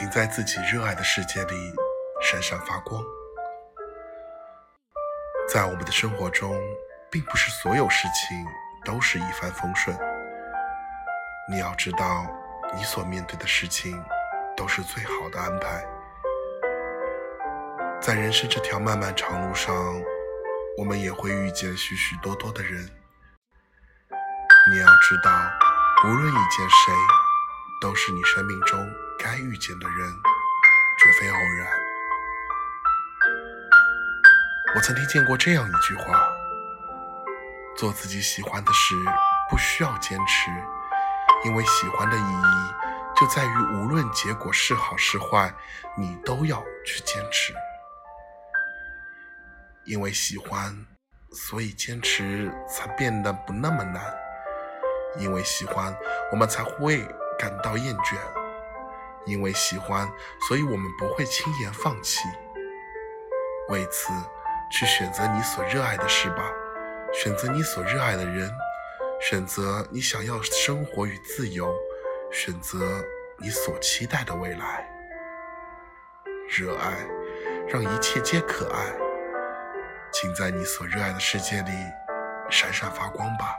请在自己热爱的世界里闪闪发光。在我们的生活中，并不是所有事情都是一帆风顺。你要知道，你所面对的事情都是最好的安排。在人生这条漫漫长路上，我们也会遇见许许多多的人。你要知道，无论遇见谁，都是你生命中遇见的人，绝非偶然。我曾听见过这样一句话：做自己喜欢的事，不需要坚持，因为喜欢的意义就在于无论结果是好是坏，你都要去坚持。因为喜欢，所以坚持才变得不那么难。因为喜欢，我们才会感到厌倦；因为喜欢，所以我们不会轻言放弃。为此，去选择你所热爱的事吧，选择你所热爱的人，选择你想要生活与自由，选择你所期待的未来。热爱，让一切皆可爱。请在你所热爱的世界里闪闪发光吧。